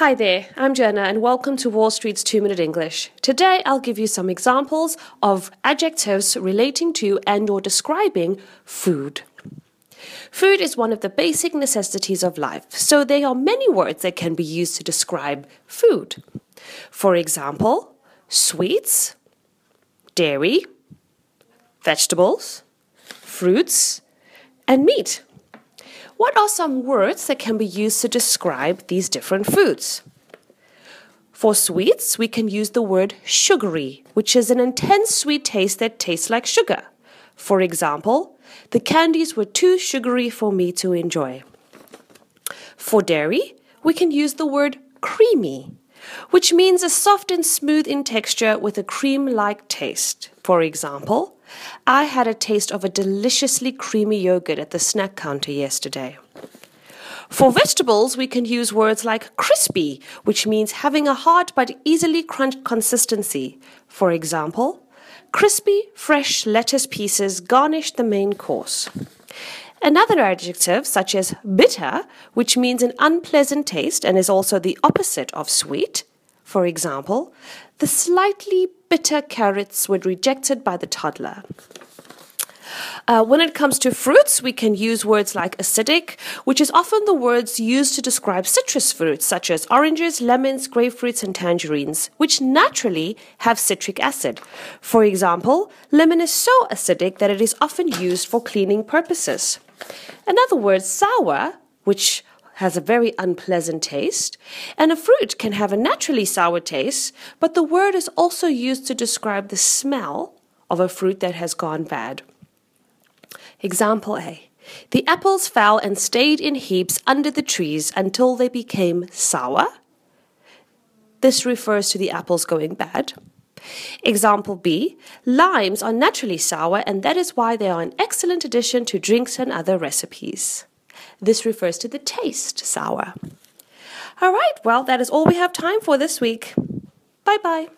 Hi there, I'm Jenna and welcome to Wall Street's 2 Minute English. Today I'll give you some examples of adjectives relating to and or describing food. Food is one of the basic necessities of life, so there are many words that can be used to describe food. For example, sweets, dairy, vegetables, fruits, and meat. What are some words that can be used to describe these different foods? For sweets, we can use the word sugary, which is an intense sweet taste that tastes like sugar. For example, the candies were too sugary for me to enjoy. For dairy, we can use the word creamy, which means a soft and smooth in texture with a cream like taste. For example, I had a taste of a deliciously creamy yogurt at the snack counter yesterday. For vegetables, we can use words like crispy, which means having a hard but easily crunched consistency. For example, crispy, fresh lettuce pieces garnish the main course. Another adjective, such as bitter, which means an unpleasant taste and is also the opposite of sweet. For example, the slightly bitter carrots were rejected by the toddler. Uh, when it comes to fruits, we can use words like acidic, which is often the words used to describe citrus fruits such as oranges, lemons, grapefruits, and tangerines, which naturally have citric acid. For example, lemon is so acidic that it is often used for cleaning purposes. Another word, sour, which has a very unpleasant taste, and a fruit can have a naturally sour taste, but the word is also used to describe the smell of a fruit that has gone bad. Example A. The apples fell and stayed in heaps under the trees until they became sour. This refers to the apples going bad. Example B. Limes are naturally sour, and that is why they are an excellent addition to drinks and other recipes. This refers to the taste sour. All right, well, that is all we have time for this week. Bye bye.